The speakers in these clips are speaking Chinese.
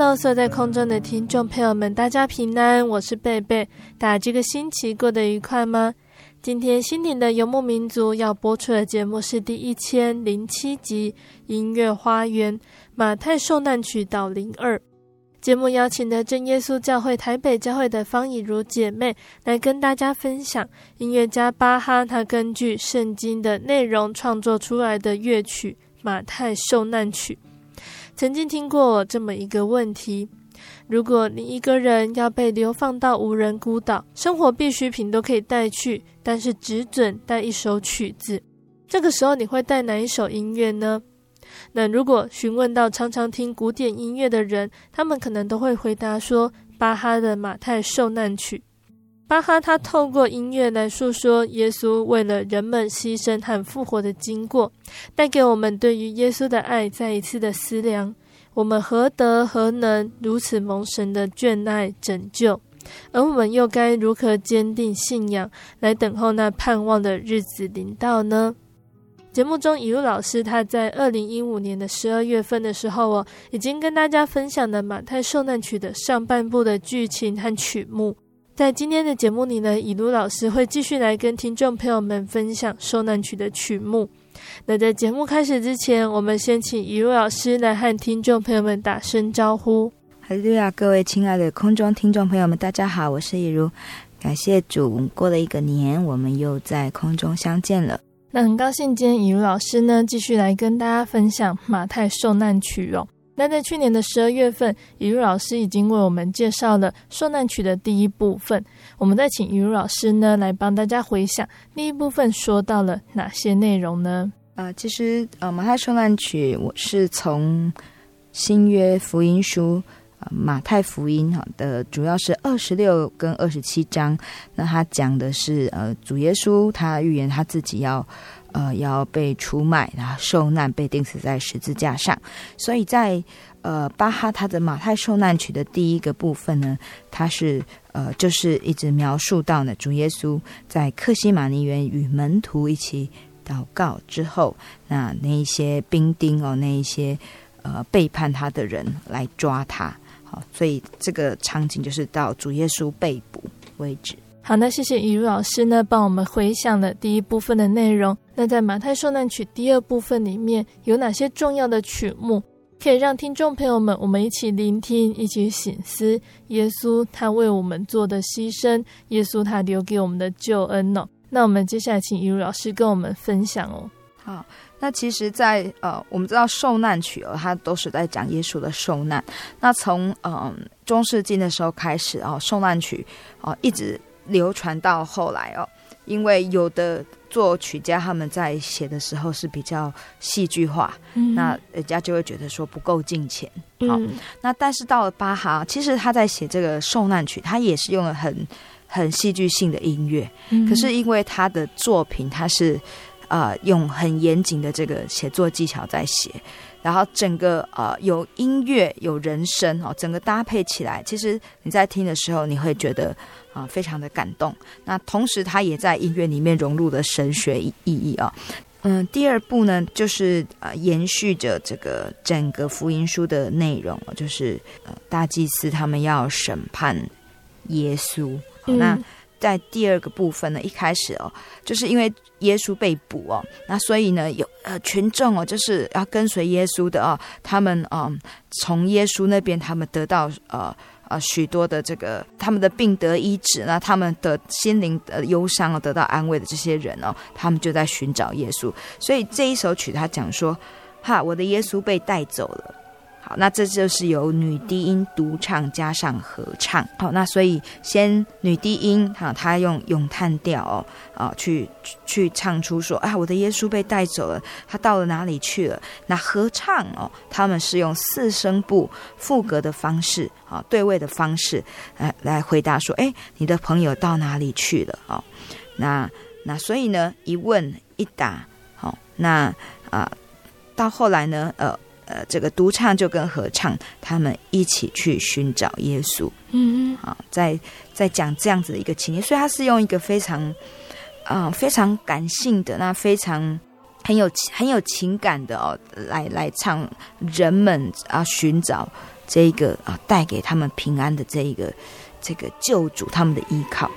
Hello，所在空中的听众朋友们，大家平安，我是贝贝。大家这个星期过得愉快吗？今天心灵的游牧民族要播出的节目是第一千零七集《音乐花园》马太受难曲导零二。节目邀请的正耶稣教会台北教会的方以如姐妹来跟大家分享音乐家巴哈他根据圣经的内容创作出来的乐曲《马太受难曲》。曾经听过这么一个问题：如果你一个人要被流放到无人孤岛，生活必需品都可以带去，但是只准带一首曲子，这个时候你会带哪一首音乐呢？那如果询问到常常听古典音乐的人，他们可能都会回答说巴哈的《马太受难曲》。巴哈他透过音乐来诉说耶稣为了人们牺牲和复活的经过，带给我们对于耶稣的爱再一次的思量。我们何德何能如此蒙神的眷爱拯救？而我们又该如何坚定信仰，来等候那盼望的日子临到呢？节目中，以如老师他在二零一五年的十二月份的时候哦，已经跟大家分享了《马太受难曲》的上半部的剧情和曲目。在今天的节目里呢，以如老师会继续来跟听众朋友们分享受难曲的曲目。那在节目开始之前，我们先请以如老师来和听众朋友们打声招呼。哈利路亚，各位亲爱的空中听众朋友们，大家好，我是以如。感谢主，过了一个年，我们又在空中相见了。那很高兴今天以如老师呢，继续来跟大家分享马太受难曲哦。那在去年的十二月份，以如老师已经为我们介绍了受难曲的第一部分。我们再请以如老师呢，来帮大家回想第一部分说到了哪些内容呢？呃，其实呃，马太受难曲我是从新约福音书马太福音哈的，主要是二十六跟二十七章。那他讲的是呃，主耶稣他预言他自己要。呃，要被出卖，然后受难，被钉死在十字架上。所以在呃巴哈他的马太受难曲的第一个部分呢，他是呃就是一直描述到呢，主耶稣在克西马尼园与门徒一起祷告之后，那那一些兵丁哦，那一些呃背叛他的人来抓他。好，所以这个场景就是到主耶稣被捕为止。好，那谢谢以如老师呢，帮我们回想了第一部分的内容。那在马太受难曲第二部分里面有哪些重要的曲目，可以让听众朋友们我们一起聆听，一起省思耶稣他为我们做的牺牲，耶稣他留给我们的救恩呢、哦？那我们接下来请以如老师跟我们分享哦。好，那其实在，呃，我们知道受难曲哦，它都是在讲耶稣的受难。那从嗯、中世纪的时候开始哦，受难曲哦一直。流传到后来哦，因为有的作曲家他们在写的时候是比较戏剧化，嗯、那人家就会觉得说不够敬虔。好、嗯，那但是到了巴哈，其实他在写这个受难曲，他也是用了很很戏剧性的音乐、嗯，可是因为他的作品他是呃用很严谨的这个写作技巧在写。然后整个呃有音乐有人声哦，整个搭配起来，其实你在听的时候，你会觉得啊、呃、非常的感动。那同时，他也在音乐里面融入了神学意义啊、哦。嗯，第二部呢，就是呃，延续着这个整个福音书的内容，就是呃，大祭司他们要审判耶稣。嗯、那在第二个部分呢，一开始哦，就是因为耶稣被捕哦，那所以呢，有呃群众哦，就是要跟随耶稣的哦，他们嗯、呃，从耶稣那边他们得到呃。啊，许多的这个他们的病得医治，那他们的心灵的忧伤啊得到安慰的这些人哦，他们就在寻找耶稣。所以这一首曲他讲说：“哈，我的耶稣被带走了。”好，那这就是由女低音独唱加上合唱。好，那所以先女低音哈，她用咏叹调哦，啊，去去唱出说啊，我的耶稣被带走了，他到了哪里去了？那合唱哦，他们是用四声部副格的方式啊，对位的方式来来回答说，哎，你的朋友到哪里去了？哦，那那所以呢，一问一答，好，那啊，到后来呢，呃。呃，这个独唱就跟合唱，他们一起去寻找耶稣。嗯嗯，啊，在在讲这样子的一个情节，所以他是用一个非常啊、呃、非常感性的，那非常很有很有情感的哦，来来唱人们啊寻找这一个啊带给他们平安的这一个这个救主，他们的依靠。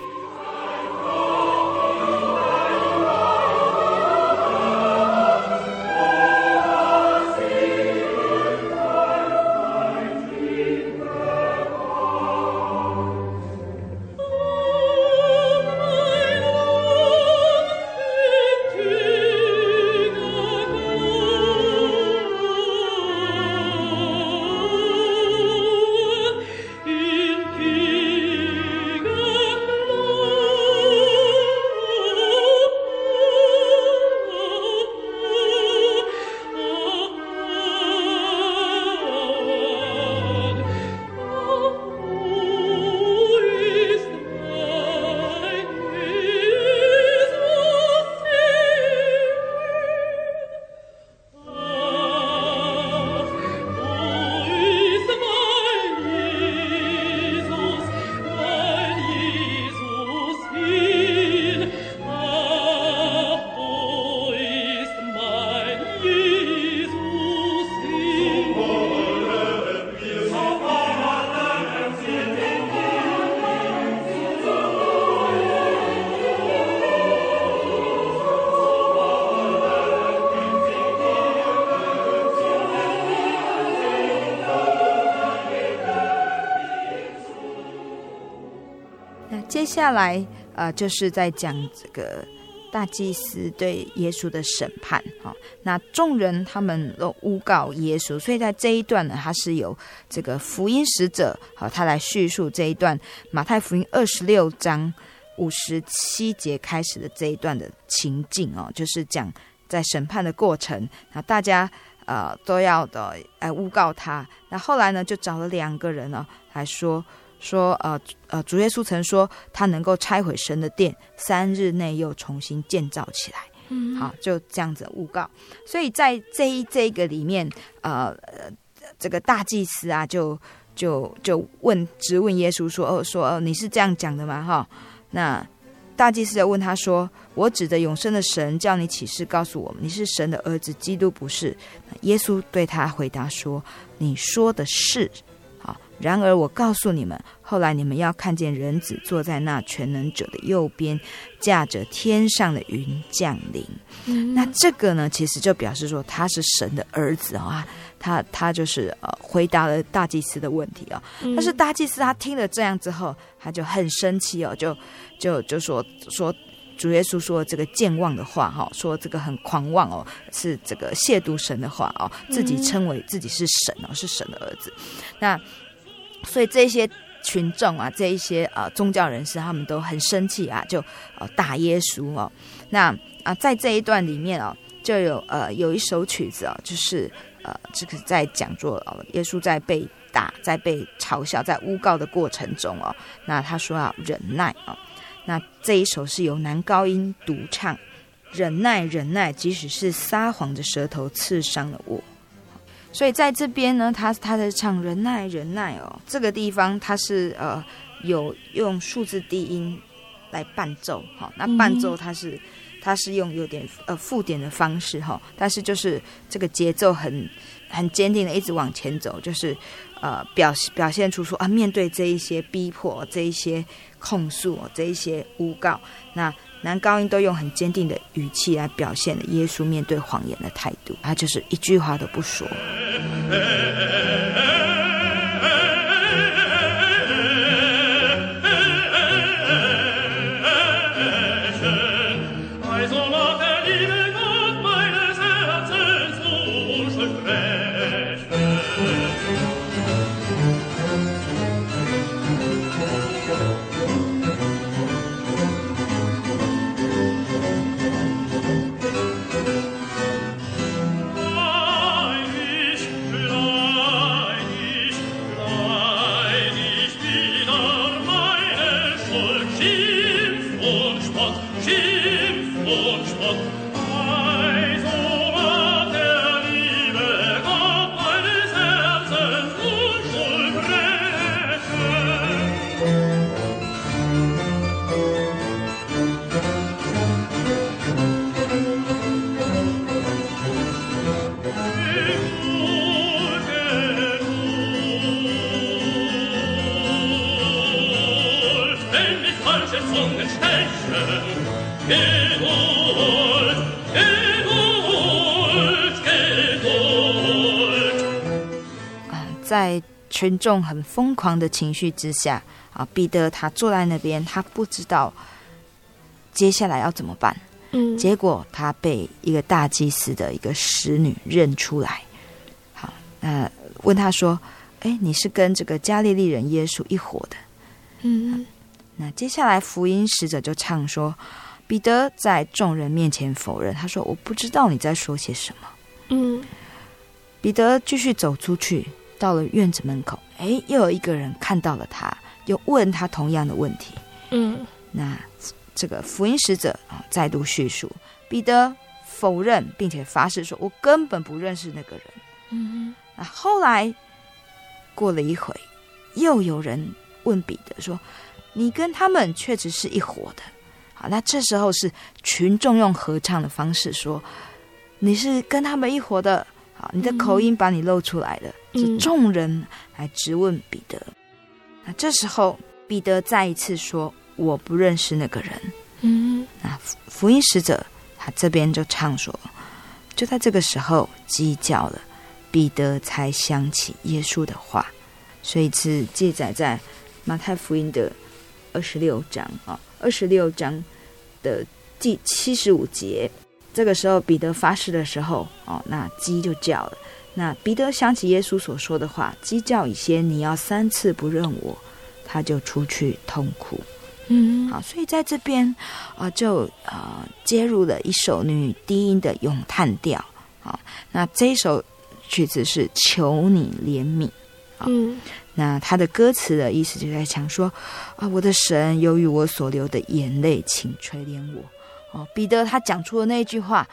下来，呃，就是在讲这个大祭司对耶稣的审判，哈、哦。那众人他们都诬告耶稣，所以在这一段呢，他是由这个福音使者，好、哦，他来叙述这一段马太福音二十六章五十七节开始的这一段的情境哦，就是讲在审判的过程，那大家呃都要的来诬告他。那后来呢，就找了两个人呢来说。说呃呃，主耶稣曾说他能够拆毁神的殿，三日内又重新建造起来。嗯，好，就这样子诬告。所以在这一这一个里面，呃，这个大祭司啊，就就就问质问耶稣说：“哦，说哦，你是这样讲的吗？”哈，那大祭司就问他说：“我指着永生的神叫你起誓告诉我们，你是神的儿子，基督不是？”耶稣对他回答说：“你说的是。”然而我告诉你们，后来你们要看见人子坐在那全能者的右边，驾着天上的云降临。嗯、那这个呢，其实就表示说他是神的儿子啊。他他就是呃回答了大祭司的问题啊。嗯、但是大祭司他听了这样之后，他就很生气哦，就就就说说主耶稣说这个健忘的话哈，说这个很狂妄哦，是这个亵渎神的话哦，自己称为自己是神哦，是神的儿子。那所以这些群众啊，这一些呃宗教人士，他们都很生气啊，就呃打耶稣哦。那啊，在这一段里面哦，就有呃有一首曲子哦，就是呃这个在讲座哦，耶稣在被打、在被嘲笑、在诬告的过程中哦，那他说要忍耐哦。那这一首是由男高音独唱，忍耐，忍耐，即使是撒谎的舌头刺伤了我。所以在这边呢，他他在唱忍耐忍耐哦，这个地方他是呃有用数字低音来伴奏，好，那伴奏它是它是用有点呃附点的方式哈，但是就是这个节奏很很坚定的一直往前走，就是呃表表现出说啊，面对这一些逼迫、这一些控诉、这一些诬告，那男高音都用很坚定的语气来表现了耶稣面对谎言的态度，他就是一句话都不说。群众很疯狂的情绪之下，啊，彼得他坐在那边，他不知道接下来要怎么办。嗯，结果他被一个大祭司的一个使女认出来，好，那问他说：“哎，你是跟这个加利利人耶稣一伙的？”嗯，那接下来福音使者就唱说，彼得在众人面前否认，他说：“我不知道你在说些什么。”嗯，彼得继续走出去。到了院子门口，哎，又有一个人看到了他，又问他同样的问题。嗯，那这个福音使者啊，再度叙述，彼得否认，并且发誓说：“我根本不认识那个人。”嗯，那后来过了一会，又有人问彼得说：“你跟他们确实是一伙的？”好，那这时候是群众用合唱的方式说：“你是跟他们一伙的。”好，你的口音把你露出来了。嗯是众人来质问彼得，那这时候彼得再一次说：“我不认识那个人。”嗯，那福音使者他这边就唱说：“就在这个时候鸡叫了，彼得才想起耶稣的话。”所以是记载在马太福音的二十六章啊，二十六章的第七十五节。这个时候彼得发誓的时候，哦，那鸡就叫了。那彼得想起耶稣所说的话：“鸡叫以先，你要三次不认我。”他就出去痛哭。嗯，好，所以在这边啊、呃，就啊、呃、接入了一首女低音的咏叹调。好，那这一首曲子是求你怜悯。嗯，那他的歌词的意思就在讲说：“啊，我的神，由于我所流的眼泪，请垂怜我。”哦，彼得他讲出了那句话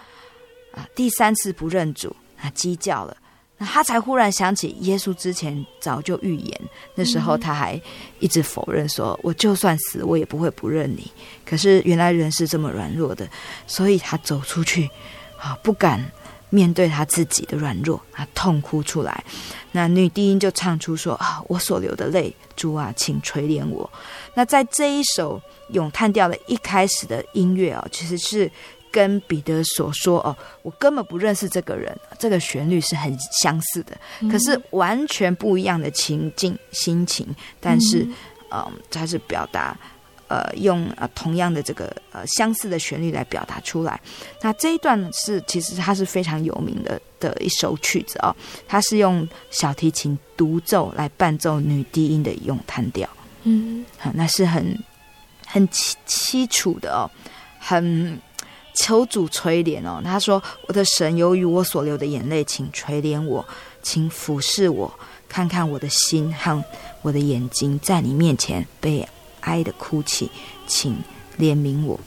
啊，第三次不认主，啊鸡叫了。那他才忽然想起，耶稣之前早就预言，那时候他还一直否认说：“我就算死，我也不会不认你。”可是原来人是这么软弱的，所以他走出去，啊，不敢面对他自己的软弱，他痛哭出来。那女低音就唱出说：“啊，我所流的泪，主啊，请垂怜我。”那在这一首咏叹调的一开始的音乐啊，其实是。跟彼得所说哦，我根本不认识这个人，这个旋律是很相似的，可是完全不一样的情境心情，但是嗯，它是表达呃用呃同样的这个呃相似的旋律来表达出来。那这一段是其实它是非常有名的的一首曲子哦，它是用小提琴独奏来伴奏女低音的咏叹调，嗯，好，那是很很凄凄楚的哦，很。求主垂怜哦，他说：“我的神，由于我所流的眼泪，请垂怜我，请俯视我，看看我的心和我的眼睛，在你面前悲哀的哭泣，请怜悯我。”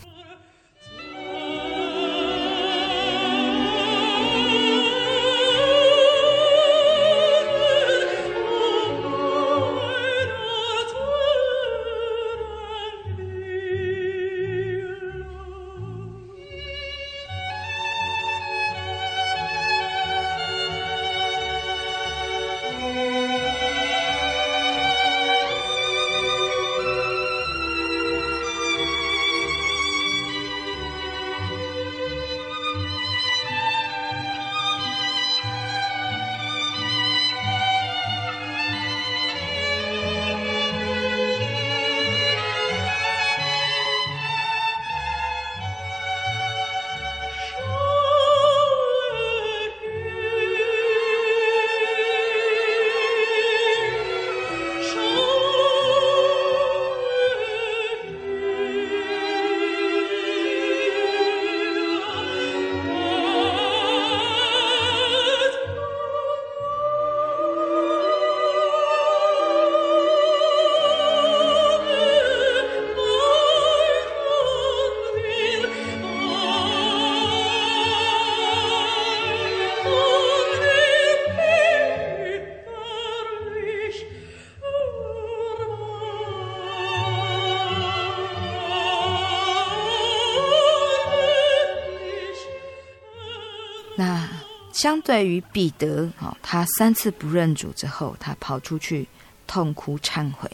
相对于彼得，哦，他三次不认主之后，他跑出去痛哭忏悔；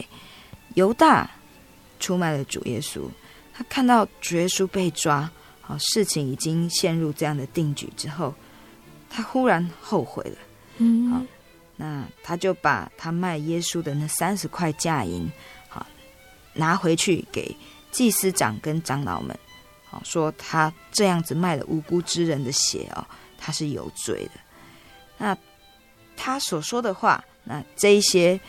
犹大出卖了主耶稣，他看到主耶稣被抓，好，事情已经陷入这样的定局之后，他忽然后悔了。嗯，好，那他就把他卖耶稣的那三十块价银，好，拿回去给祭司长跟长老们，好，说他这样子卖了无辜之人的血哦。他是有罪的，那他所说的话，那这一些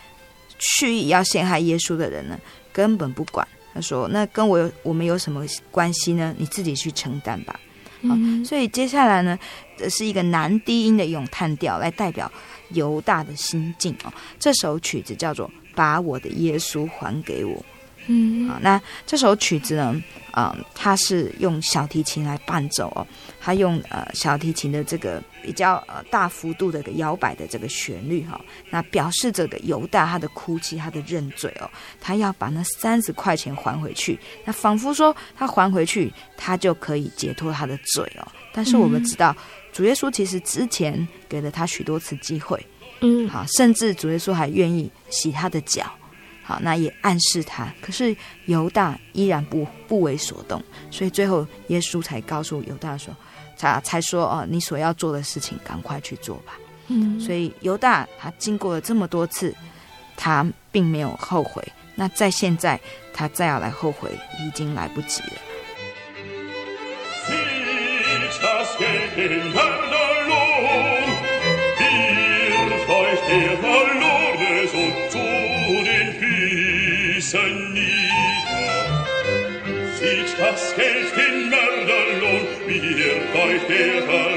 蓄意要陷害耶稣的人呢，根本不管。他说：“那跟我有我们有什么关系呢？你自己去承担吧。嗯”好，所以接下来呢，这是一个男低音的咏叹调，来代表犹大的心境哦。这首曲子叫做《把我的耶稣还给我》。嗯，好，那这首曲子呢，嗯，它是用小提琴来伴奏哦，它用呃小提琴的这个比较呃大幅度的一个摇摆的这个旋律哈、哦，那表示这个犹大他的哭泣，他的认罪哦，他要把那三十块钱还回去，那仿佛说他还回去，他就可以解脱他的罪哦。但是我们知道，主耶稣其实之前给了他许多次机会，嗯，好，甚至主耶稣还愿意洗他的脚。好，那也暗示他，可是犹大依然不不为所动，所以最后耶稣才告诉犹大说，才才说哦，你所要做的事情，赶快去做吧。嗯，所以犹大他经过了这么多次，他并没有后悔。那在现在，他再要来后悔，已经来不及了。那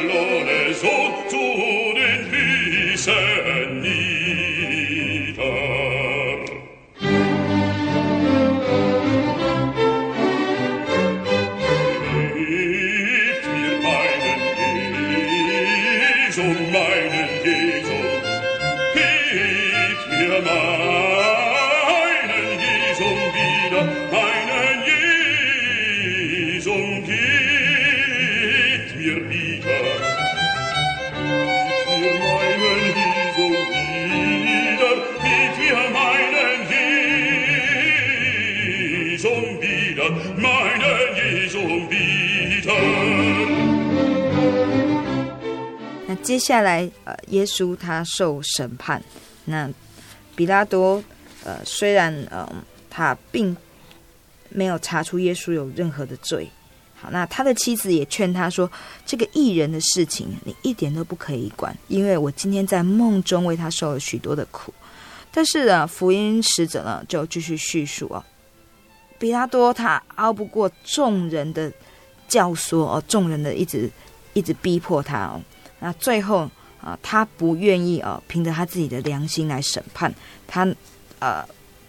接下来，呃，耶稣他受审判。那比拉多，呃，虽然，呃，他并没有查出耶稣有任何的罪。好，那他的妻子也劝他说：“这个义人的事情，你一点都不可以管，因为我今天在梦中为他受了许多的苦。”但是啊，福音使者呢，就继续叙述啊。比拉多他熬不过众人的教唆哦，众人的一直一直逼迫他哦，那最后啊，他不愿意啊，凭着他自己的良心来审判他，呃，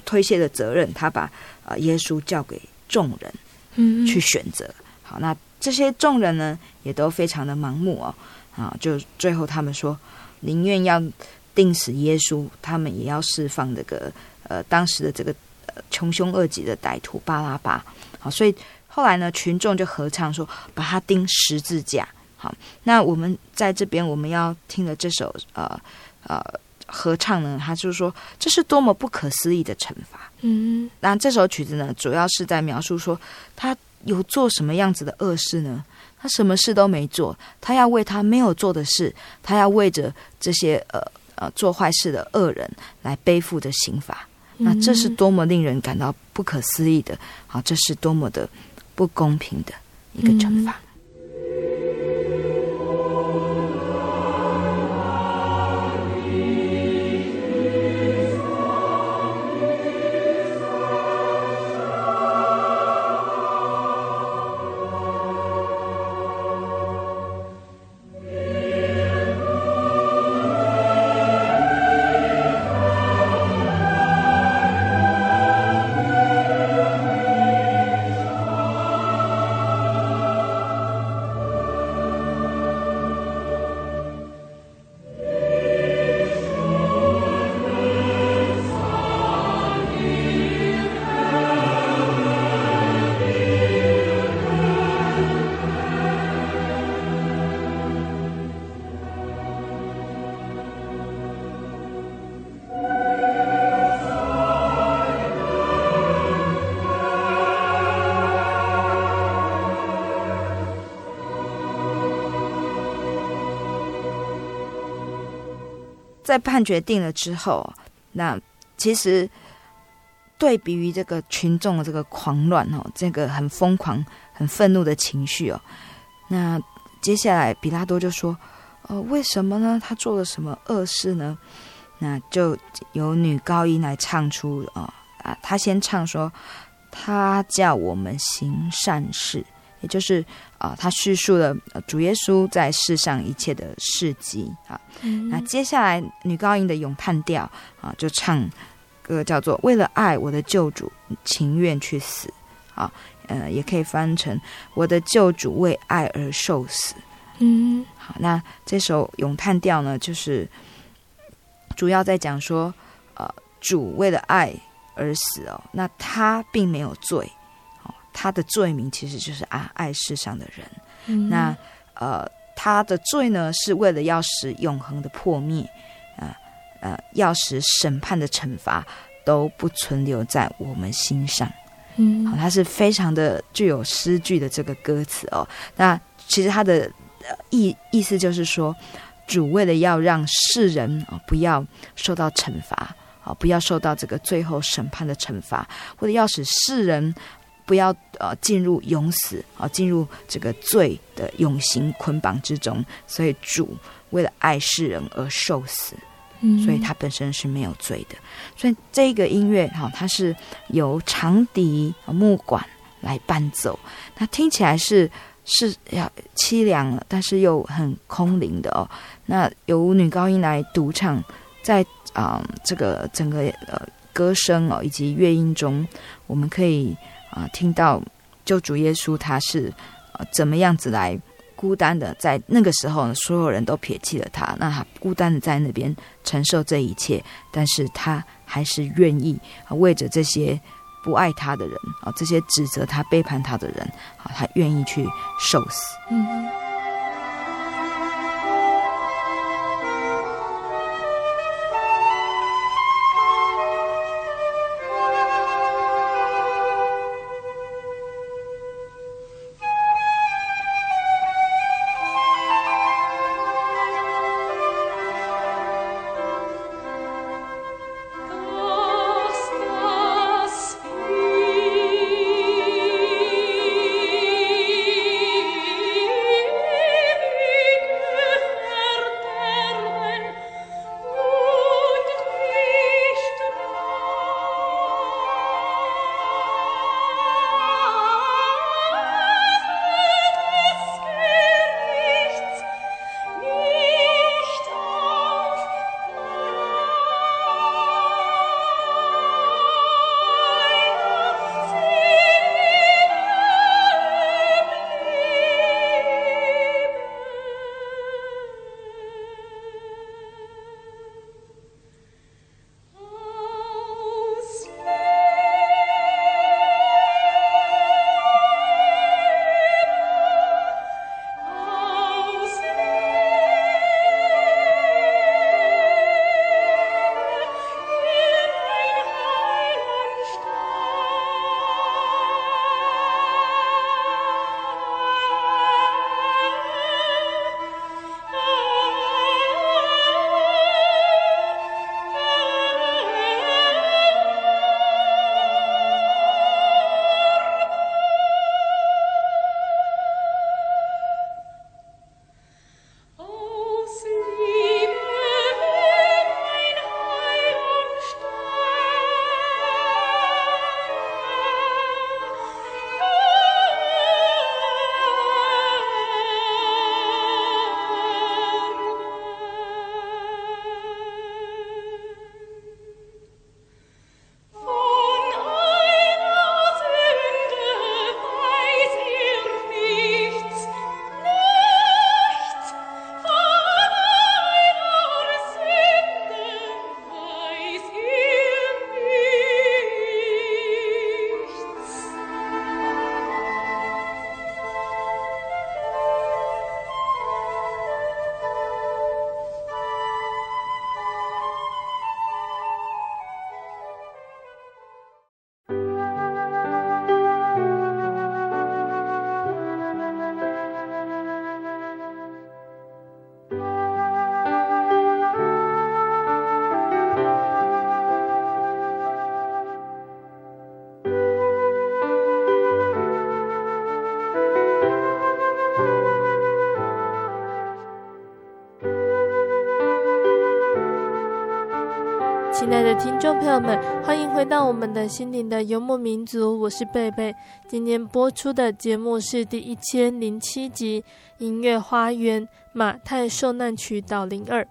推卸的责任，他把呃耶稣交给众人嗯去选择。好，那这些众人呢，也都非常的盲目哦，啊，就最后他们说，宁愿要钉死耶稣，他们也要释放这个呃当时的这个。穷凶恶极的歹徒巴拉巴，好，所以后来呢，群众就合唱说，把他钉十字架。好，那我们在这边我们要听的这首呃呃合唱呢，他就是说，这是多么不可思议的惩罚。嗯，那这首曲子呢，主要是在描述说，他有做什么样子的恶事呢？他什么事都没做，他要为他没有做的事，他要为着这些呃呃做坏事的恶人来背负着刑罚。那这是多么令人感到不可思议的，好，这是多么的不公平的一个惩罚。在判决定了之后，那其实对比于这个群众的这个狂乱哦，这个很疯狂、很愤怒的情绪哦，那接下来比拉多就说：“呃，为什么呢？他做了什么恶事呢？”那就由女高音来唱出啊啊，他先唱说：“他叫我们行善事。”也就是啊，他叙述了主耶稣在世上一切的事迹啊。嗯、那接下来女高音的咏叹调啊，就唱歌叫做“为了爱我的救主，情愿去死”啊。呃，也可以翻成“我的救主为爱而受死”。嗯，好，那这首咏叹调呢，就是主要在讲说，呃，主为了爱而死哦，那他并没有罪。他的罪名其实就是啊爱世上的人，嗯、那呃，他的罪呢是为了要使永恒的破灭，呃呃，要使审判的惩罚都不存留在我们心上。嗯，好，他是非常的具有诗句的这个歌词哦。那其实他的意意思就是说，主为了要让世人啊、哦、不要受到惩罚啊、哦，不要受到这个最后审判的惩罚，或者要使世人。不要呃进入永死啊，进入这个罪的永刑捆绑之中。所以主为了爱世人而受死，嗯，所以他本身是没有罪的。所以这个音乐哈，它是由长笛、木管来伴奏，那听起来是是要凄凉了，但是又很空灵的哦。那由女高音来独唱，在啊、呃、这个整个呃歌声哦以及乐音中，我们可以。啊，听到救主耶稣他是呃怎么样子来孤单的，在那个时候呢，所有人都撇弃了他，那他孤单的在那边承受这一切，但是他还是愿意为着这些不爱他的人啊，这些指责他背叛他的人啊，他愿意去受死。嗯。亲爱的听众朋友们，欢迎回到我们的心灵的游牧民族，我是贝贝。今天播出的节目是第一千零七集《音乐花园马太受难曲导零二》。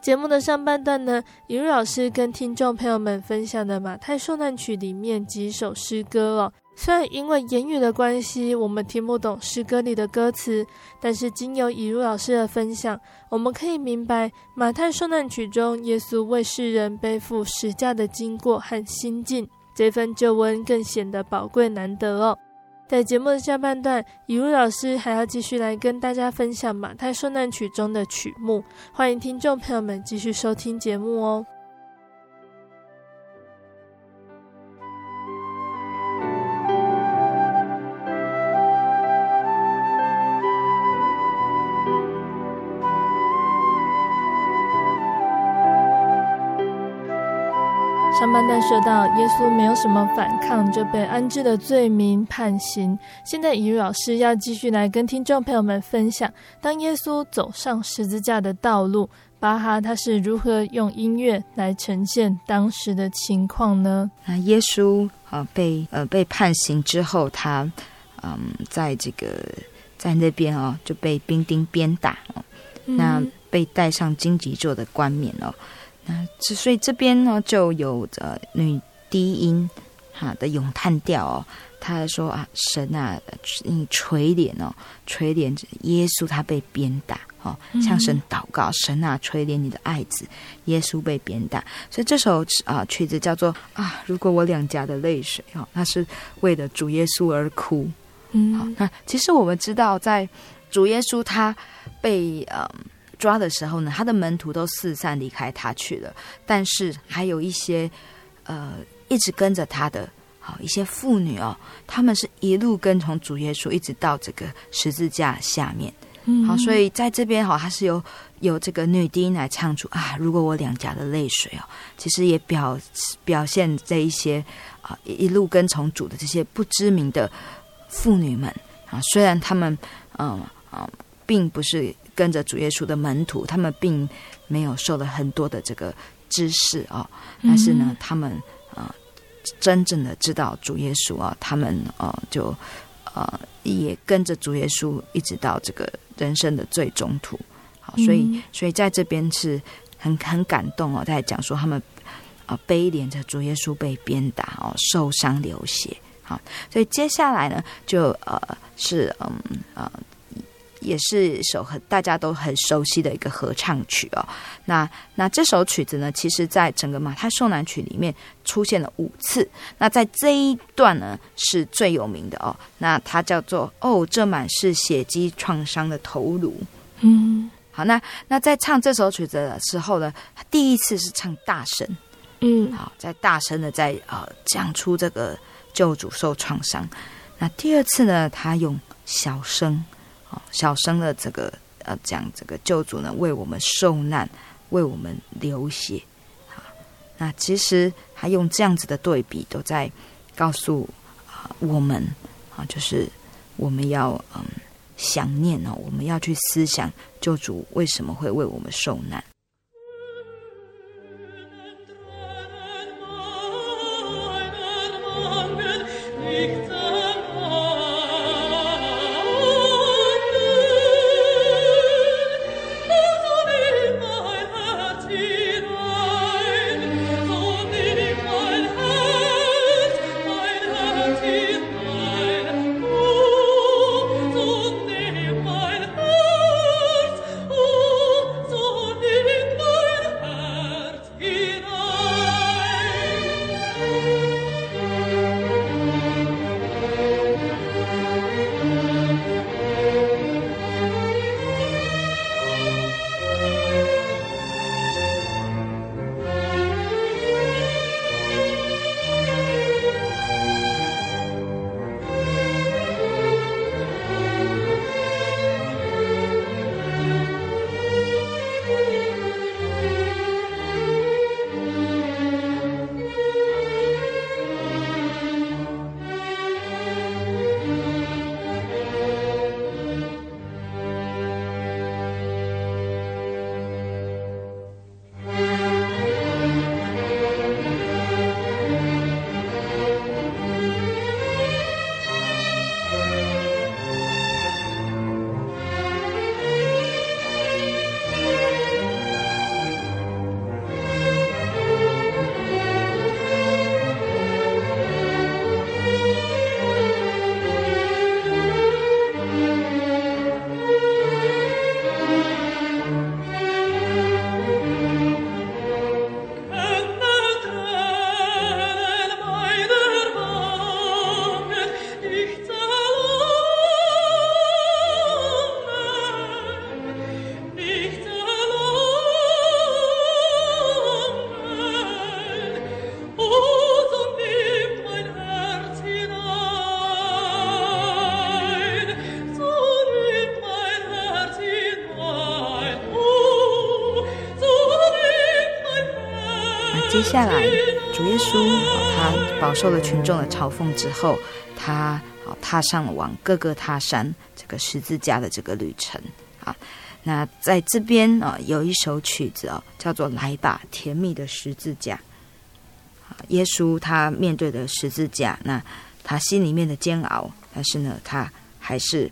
节目的上半段呢，李老师跟听众朋友们分享的《马太受难曲》里面几首诗歌哦。虽然因为言语的关系，我们听不懂诗歌里的歌词，但是经由以如老师的分享，我们可以明白马太受难曲中耶稣为世人背负十架的经过和心境，这份救恩更显得宝贵难得哦。在节目的下半段，以如老师还要继续来跟大家分享马太受难曲中的曲目，欢迎听众朋友们继续收听节目哦。说到，耶稣没有什么反抗就被安置的罪名判刑。现在，以如老师要继续来跟听众朋友们分享，当耶稣走上十字架的道路，巴哈他是如何用音乐来呈现当时的情况呢？那耶稣啊被呃被判刑之后，他嗯在这个在那边哦就被兵丁鞭打哦，那被戴上荆棘做的冠冕哦。那所以这边呢，就有着女低音哈的咏叹调哦，他说啊，神啊，你垂怜哦，垂怜耶稣他被鞭打哦，向神祷告，神啊，垂怜你的爱子耶稣被鞭打。所以这首啊曲子叫做啊，如果我两颊的泪水哦，那是为了主耶稣而哭。嗯，好，那其实我们知道，在主耶稣他被嗯。抓的时候呢，他的门徒都四散离开他去了，但是还有一些呃一直跟着他的，好一些妇女哦，他们是一路跟从主耶稣，一直到这个十字架下面。嗯，好，所以在这边哈，他是由由这个女低音来唱出啊，如果我两颊的泪水哦，其实也表表现这一些啊一路跟从主的这些不知名的妇女们啊，虽然他们嗯啊并不是。跟着主耶稣的门徒，他们并没有受了很多的这个知识啊、哦，但是呢，他们啊、呃，真正的知道主耶稣啊，他们啊、呃，就啊、呃，也跟着主耶稣一直到这个人生的最终途。好，所以，所以在这边是很很感动哦，在讲说他们啊、呃，悲怜着主耶稣被鞭打哦，受伤流血。好，所以接下来呢，就呃是嗯啊。呃也是首很大家都很熟悉的一个合唱曲哦。那那这首曲子呢，其实在整个马太受难曲里面出现了五次。那在这一段呢，是最有名的哦。那它叫做“哦，这满是血迹创伤的头颅”。嗯，好，那那在唱这首曲子的时候呢，第一次是唱大声，嗯，好，在大声的在呃讲出这个救主受创伤。那第二次呢，他用小声。小声的这个呃，讲这个救主呢，为我们受难，为我们流血。啊，那其实他用这样子的对比，都在告诉啊我们啊，就是我们要嗯想念哦，我们要去思想救主为什么会为我们受难。下来，主耶稣他饱受了群众的嘲讽之后，他啊踏上了往各个他山这个十字架的这个旅程啊。那在这边啊，有一首曲子哦，叫做《来吧，甜蜜的十字架》。耶稣他面对的十字架，那他心里面的煎熬，但是呢，他还是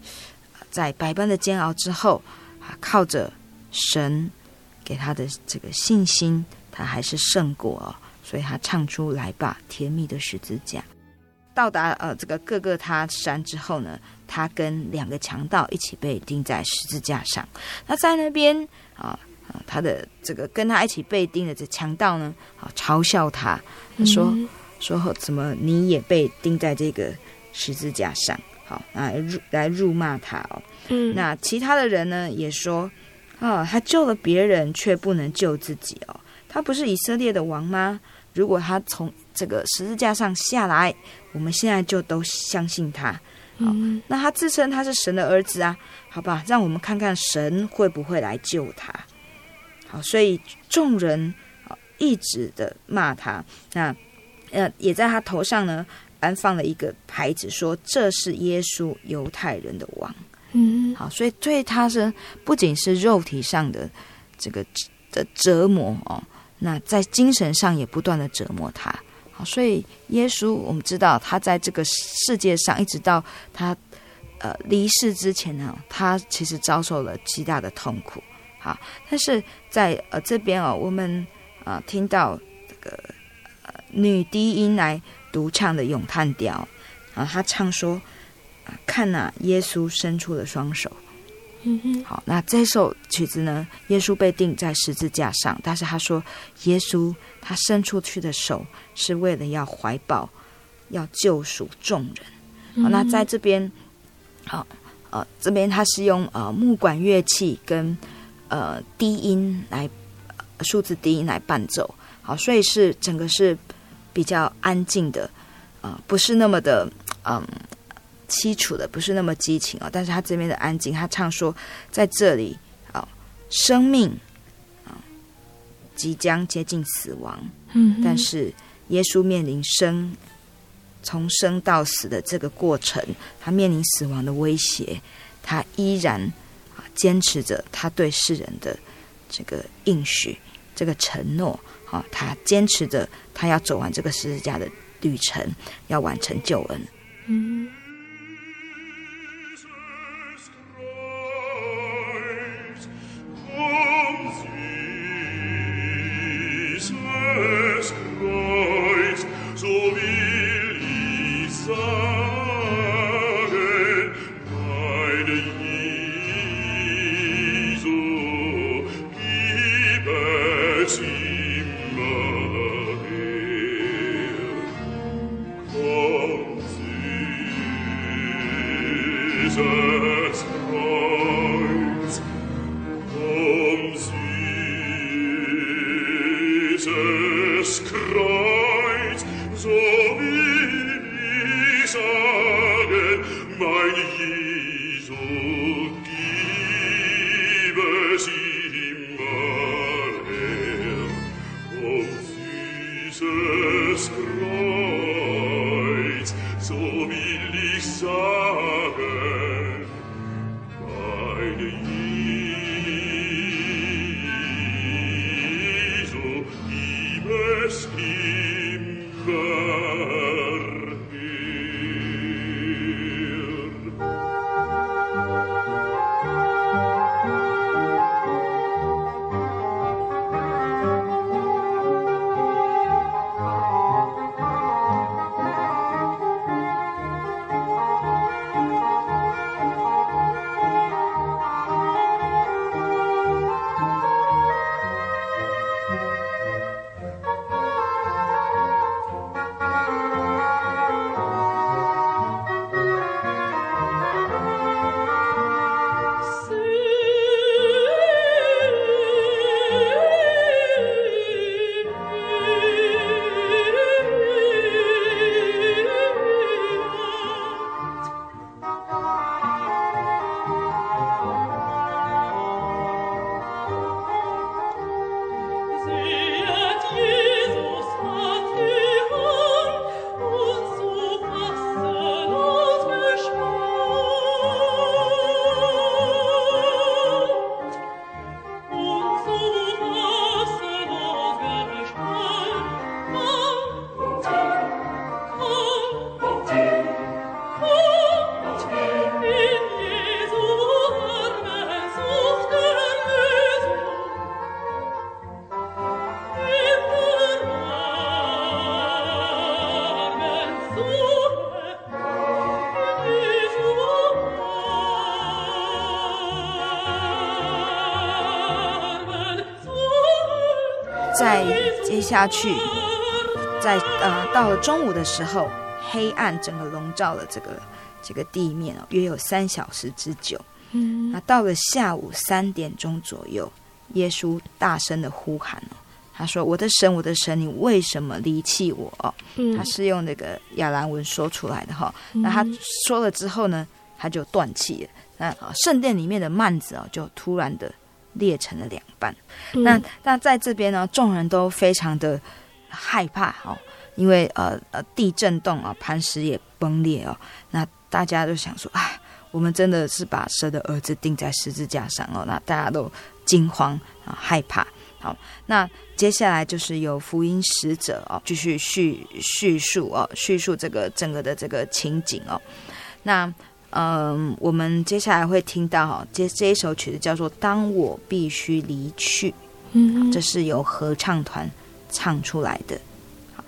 在百般的煎熬之后啊，靠着神给他的这个信心。他还是胜过哦，所以他唱出来吧，甜蜜的十字架。到达呃这个各个他山之后呢，他跟两个强盗一起被钉在十字架上。那在那边啊啊，他的这个跟他一起被钉的这强盗呢，啊嘲笑他，说、嗯、说怎么你也被钉在这个十字架上？好，来辱来辱骂他哦。嗯，那其他的人呢也说啊，他救了别人却不能救自己哦。他不是以色列的王吗？如果他从这个十字架上下来，我们现在就都相信他。好，那他自称他是神的儿子啊，好吧，让我们看看神会不会来救他。好，所以众人啊一直的骂他，那呃也在他头上呢安放了一个牌子，说这是耶稣犹太人的王。嗯，好，所以对他是不仅是肉体上的这个的折磨哦。那在精神上也不断的折磨他，好，所以耶稣我们知道他在这个世界上，一直到他呃离世之前呢，他其实遭受了极大的痛苦，好，但是在呃这边哦，我们啊、听到这个呃女低音来独唱的咏叹调啊，他唱说，看呐，耶稣伸出了双手。嗯，好，那这首曲子呢？耶稣被钉在十字架上，但是他说，耶稣他伸出去的手是为了要怀抱，要救赎众人。好，那在这边，好，呃，这边他是用呃木管乐器跟呃低音来数字低音来伴奏，好，所以是整个是比较安静的，啊、呃，不是那么的，嗯、呃。凄楚的不是那么激情哦，但是他这边的安静，他唱说在这里啊，生命啊即将接近死亡，嗯，但是耶稣面临生从生到死的这个过程，他面临死亡的威胁，他依然啊坚持着他对世人的这个应许，这个承诺啊，他坚持着他要走完这个十字架的旅程，要完成救恩，嗯。下去，在呃到了中午的时候，黑暗整个笼罩了这个这个地面哦，约有三小时之久。嗯，那到了下午三点钟左右，耶稣大声的呼喊哦，他说：“我的神，我的神，你为什么离弃我？”哦，他是用那个亚兰文说出来的哈。那他说了之后呢，他就断气了。那圣殿里面的幔子哦，就突然的裂成了两半。那那在这边呢，众人都非常的害怕哦，因为呃呃地震动啊，磐石也崩裂哦。那大家都想说，哎。我们真的是把蛇的儿子钉在十字架上哦，那大家都惊慌啊，害怕。好，那接下来就是有福音使者哦，继续叙叙述哦，叙述这个整个的这个情景哦。那嗯，我们接下来会听到哈，这这一首曲子叫做《当我必须离去》，嗯，这是由合唱团唱出来的。好，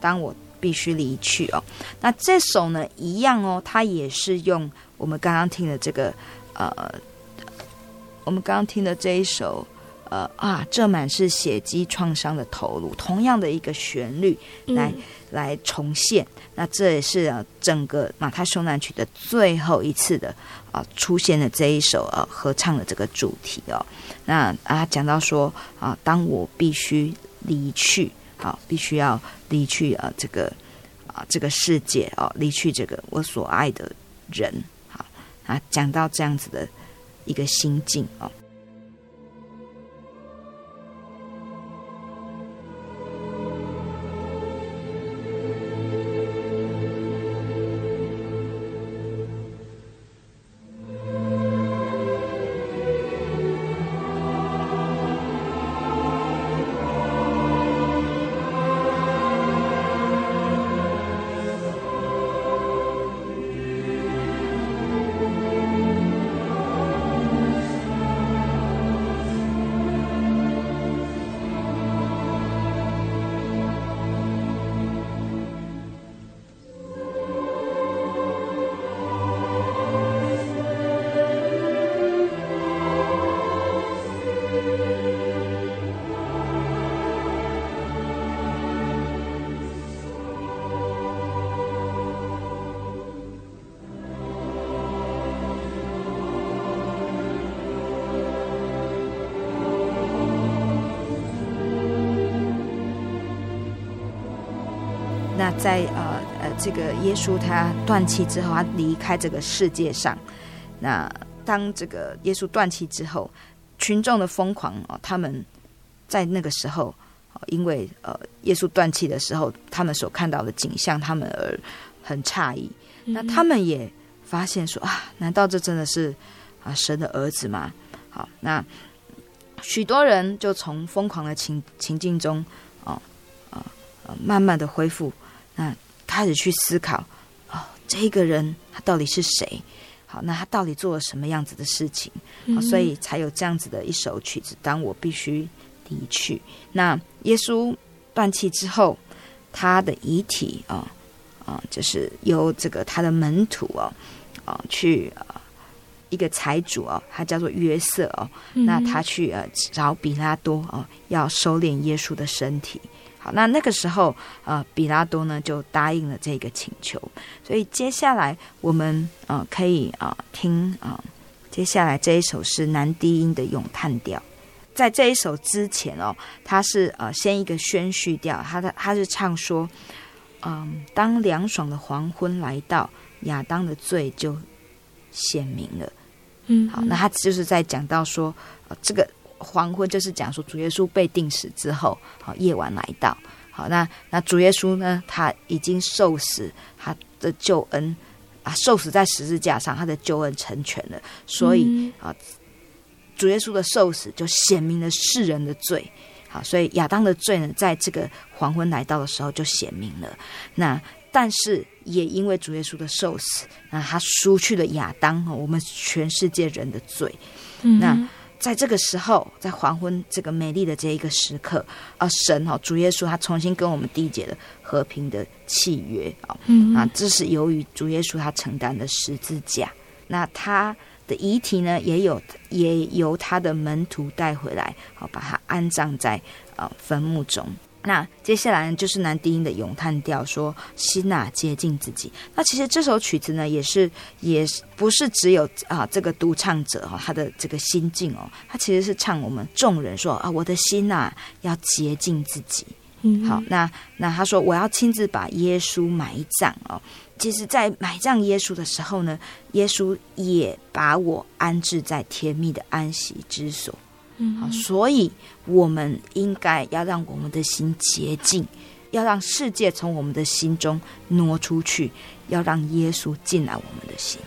当我必须离去哦，那这首呢一样哦，它也是用。我们刚刚听的这个，呃，我们刚刚听的这一首，呃啊，这满是血迹创伤的头颅，同样的一个旋律来、嗯、来重现。那这也是啊，整个马太受难曲的最后一次的啊、出现的这一首呃合唱的这个主题哦。那啊讲到说啊，当我必须离去，啊，必须要离去啊这个啊这个世界啊，离去这个我所爱的人。好啊，讲到这样子的一个心境哦。在呃呃，这个耶稣他断气之后，他离开这个世界上。那当这个耶稣断气之后，群众的疯狂哦，他们在那个时候，因为呃耶稣断气的时候，他们所看到的景象，他们而很诧异。那他们也发现说啊，难道这真的是啊神的儿子吗？好，那许多人就从疯狂的情情境中，哦，啊，慢慢的恢复。那开始去思考，哦，这个人他到底是谁？好，那他到底做了什么样子的事情？嗯、所以才有这样子的一首曲子。当我必须离去，那耶稣断气之后，他的遗体啊啊、哦，就是由这个他的门徒哦啊、哦、去一个财主哦，他叫做约瑟哦，嗯、那他去呃找比拉多哦，要收敛耶稣的身体。好，那那个时候，呃，比拉多呢就答应了这个请求，所以接下来我们呃可以啊、呃、听啊、呃，接下来这一首是男低音的咏叹调，在这一首之前哦，他是呃先一个宣叙调，他的他是唱说，嗯、呃，当凉爽的黄昏来到，亚当的罪就显明了，嗯，好，那他就是在讲到说，呃，这个。黄昏就是讲说主耶稣被钉死之后，好，夜晚来到，好，那那主耶稣呢，他已经受死，他的救恩啊，受死在十字架上，他的救恩成全了，所以啊，主耶稣的受死就显明了世人的罪，好，所以亚当的罪呢，在这个黄昏来到的时候就显明了，那但是也因为主耶稣的受死，那他赎去了亚当我们全世界人的罪，那。在这个时候，在黄昏这个美丽的这一个时刻，啊，神哦主耶稣他重新跟我们缔结了和平的契约啊，啊，这是由于主耶稣他承担的十字架，那他的的遗体呢，也有也由他的门徒带回来，好把他安葬在啊坟墓中。那接下来呢，就是男低音的咏叹调，说心啊接近自己。那其实这首曲子呢，也是也不是只有啊这个独唱者哈、哦，他的这个心境哦，他其实是唱我们众人说啊，我的心呐、啊、要接近自己。嗯，好，那那他说我要亲自把耶稣埋葬哦。其实，在埋葬耶稣的时候呢，耶稣也把我安置在甜蜜的安息之所。好，所以我们应该要让我们的心洁净，要让世界从我们的心中挪出去，要让耶稣进来我们的心。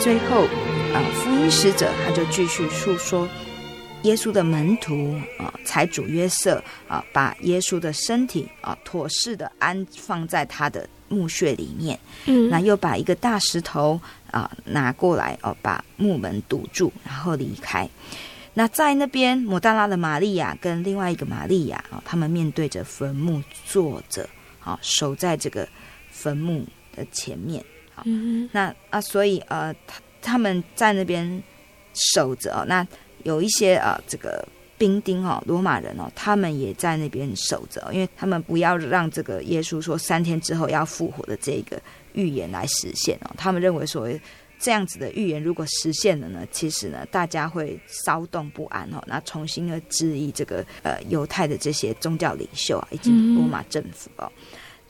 最后，啊，福音使者他就继续诉说，耶稣的门徒啊，财主约瑟啊，把耶稣的身体啊，妥适的安放在他的墓穴里面。嗯，那又把一个大石头啊拿过来哦，把墓门堵住，然后离开。那在那边，抹大拉的玛利亚跟另外一个玛利亚啊，他们面对着坟墓坐着，啊，守在这个坟墓的前面。嗯，那啊，所以呃，他他们在那边守着哦。那有一些呃，这个兵丁哦，罗马人哦，他们也在那边守着，因为他们不要让这个耶稣说三天之后要复活的这个预言来实现哦。他们认为说这样子的预言如果实现了呢，其实呢，大家会骚动不安哦，那重新的质疑这个呃犹太的这些宗教领袖啊，以及罗马政府哦。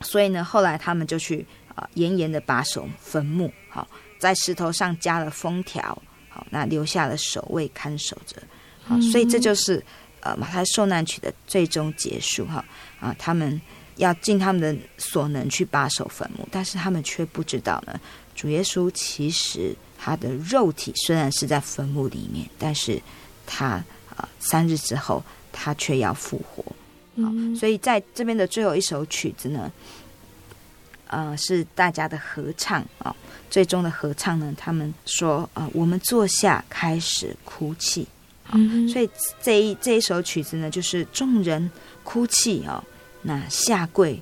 所以呢，后来他们就去。啊，严严的把守坟墓，好，在石头上加了封条，好，那留下了守卫看守着，好，所以这就是呃马太受难曲的最终结束，哈啊，他们要尽他们的所能去把守坟墓，但是他们却不知道呢，主耶稣其实他的肉体虽然是在坟墓里面，但是他啊三日之后他却要复活，好，所以在这边的最后一首曲子呢。呃，是大家的合唱啊、哦，最终的合唱呢，他们说，呃，我们坐下开始哭泣，哦嗯、所以这一这一首曲子呢，就是众人哭泣哦，那下跪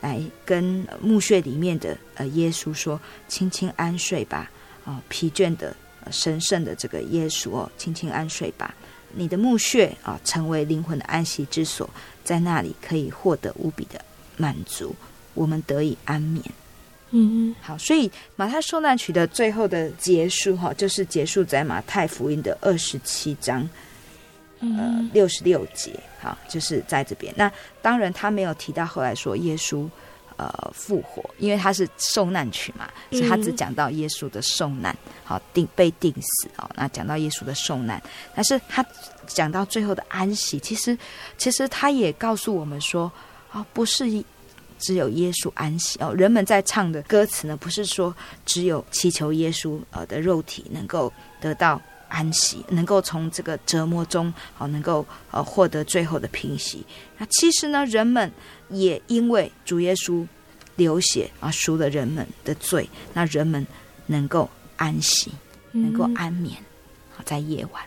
来跟墓穴里面的呃耶稣说，轻轻安睡吧，啊、哦，疲倦的、呃、神圣的这个耶稣哦，轻轻安睡吧，你的墓穴啊、哦，成为灵魂的安息之所，在那里可以获得无比的满足。我们得以安眠，嗯，好，所以马太受难曲的最后的结束哈，就是结束在马太福音的二十七章，呃，六十六节，好，就是在这边。那当然他没有提到后来说耶稣呃复活，因为他是受难曲嘛，所以他只讲到耶稣的受难，好，定被定死哦，那讲到耶稣的受难，但是他讲到最后的安息，其实其实他也告诉我们说，啊，不是一。只有耶稣安息哦，人们在唱的歌词呢，不是说只有祈求耶稣呃的肉体能够得到安息，能够从这个折磨中哦，能够呃获得最后的平息。那其实呢，人们也因为主耶稣流血啊，赎了人们的罪，那人们能够安息，能够安眠，好在夜晚。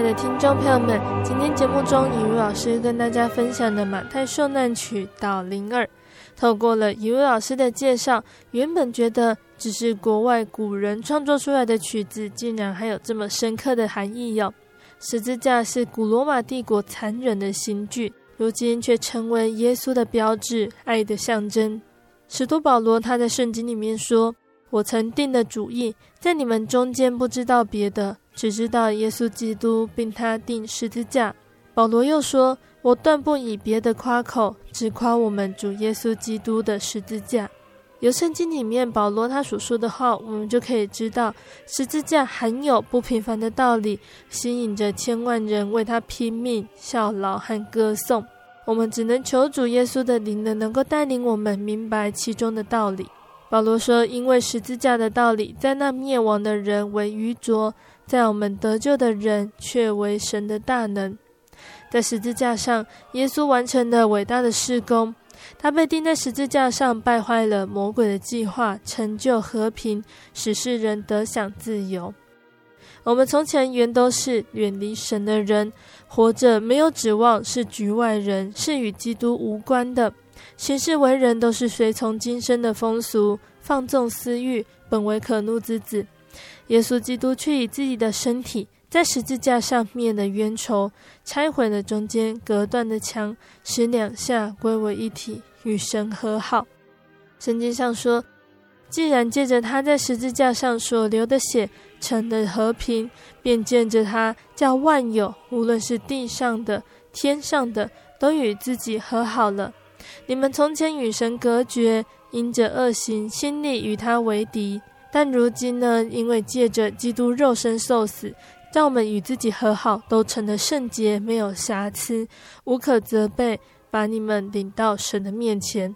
爱的听众朋友们，今天节目中，以如老师跟大家分享的马太受难曲岛零二，透过了以如老师的介绍，原本觉得只是国外古人创作出来的曲子，竟然还有这么深刻的含义哟。十字架是古罗马帝国残忍的刑具，如今却成为耶稣的标志，爱的象征。使徒保罗他在圣经里面说：“我曾定的主意，在你们中间不知道别的。”只知道耶稣基督，并他钉十字架。保罗又说：“我断不以别的夸口，只夸我们主耶稣基督的十字架。”由圣经里面保罗他所说的话，我们就可以知道，十字架含有不平凡的道理，吸引着千万人为他拼命、效劳和歌颂。我们只能求主耶稣的灵能，能够带领我们明白其中的道理。保罗说：“因为十字架的道理，在那灭亡的人为愚拙。”在我们得救的人却为神的大能，在十字架上，耶稣完成了伟大的事工。他被钉在十字架上，败坏了魔鬼的计划，成就和平，使世人得享自由。我们从前原都是远离神的人，活着没有指望，是局外人，是与基督无关的。行事为人都是随从今生的风俗，放纵私欲，本为可怒之子。耶稣基督却以自己的身体在十字架上灭了冤仇，拆毁了中间隔断的墙，使两下归为一体，与神和好。圣经上说，既然借着他在十字架上所流的血成了和平，便借着他叫万有，无论是地上的、天上的，都与自己和好了。你们从前与神隔绝，因着恶行，心里与他为敌。但如今呢，因为借着基督肉身受死，让我们与自己和好，都成了圣洁，没有瑕疵，无可责备，把你们领到神的面前。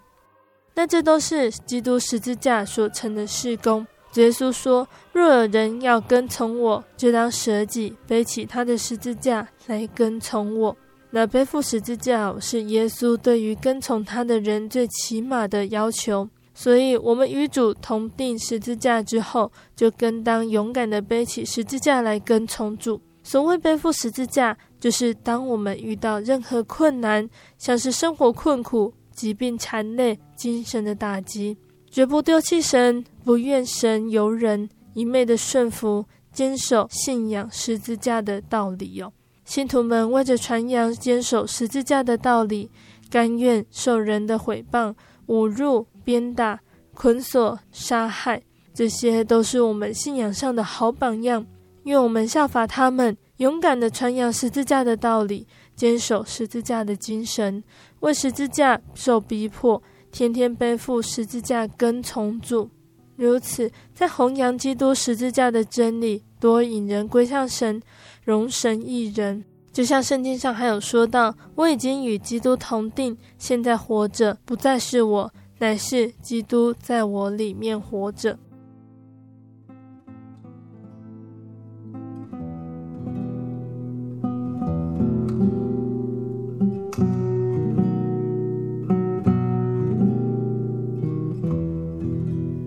那这都是基督十字架所成的事工。耶稣说：“若有人要跟从我，就当舍己，背起他的十字架来跟从我。”那背负十字架是耶稣对于跟从他的人最起码的要求。所以，我们与主同钉十字架之后，就更当勇敢地背起十字架来跟从主。所谓背负十字架，就是当我们遇到任何困难，像是生活困苦、疾病缠累、精神的打击，绝不丢弃神，不怨神尤人，一昧的顺服，坚守信仰十字架的道理哟。信徒们为着传扬坚守十字架的道理，甘愿受人的毁谤、侮辱、鞭打、捆锁、杀害，这些都是我们信仰上的好榜样。愿我们效法他们，勇敢地传扬十字架的道理，坚守十字架的精神，为十字架受逼迫，天天背负十字架跟从主。如此，在弘扬基督十字架的真理，多引人归向神，荣神益人。就像圣经上还有说到：“我已经与基督同钉，现在活着，不再是我，乃是基督在我里面活着。”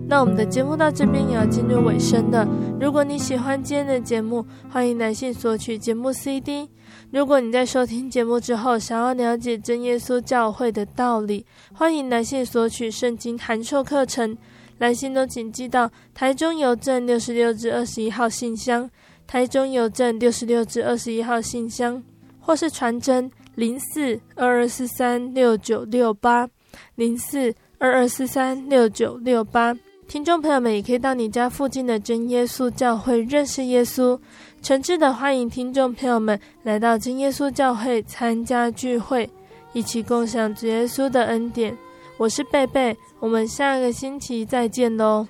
那我们的节目到这边也要进入尾声了。如果你喜欢今天的节目，欢迎来信索取节目 CD。如果你在收听节目之后，想要了解真耶稣教会的道理，欢迎来信索取圣经函授课程。来信都请寄到台中邮政六十六至二十一号信箱，台中邮政六十六至二十一号信箱，或是传真零四二二四三六九六八零四二二四三六九六八。听众朋友们也可以到你家附近的真耶稣教会认识耶稣，诚挚的欢迎听众朋友们来到真耶稣教会参加聚会，一起共享主耶稣的恩典。我是贝贝，我们下个星期再见喽。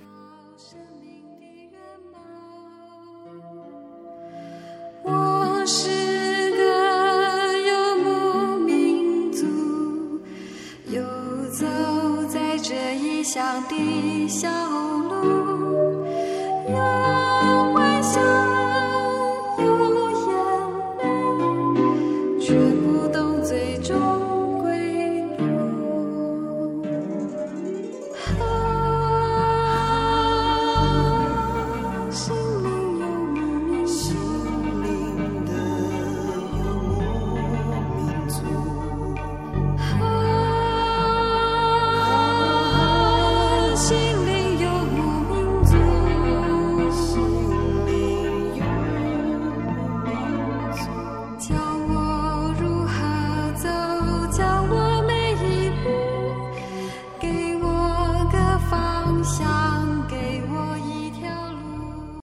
我是乡的小路有微笑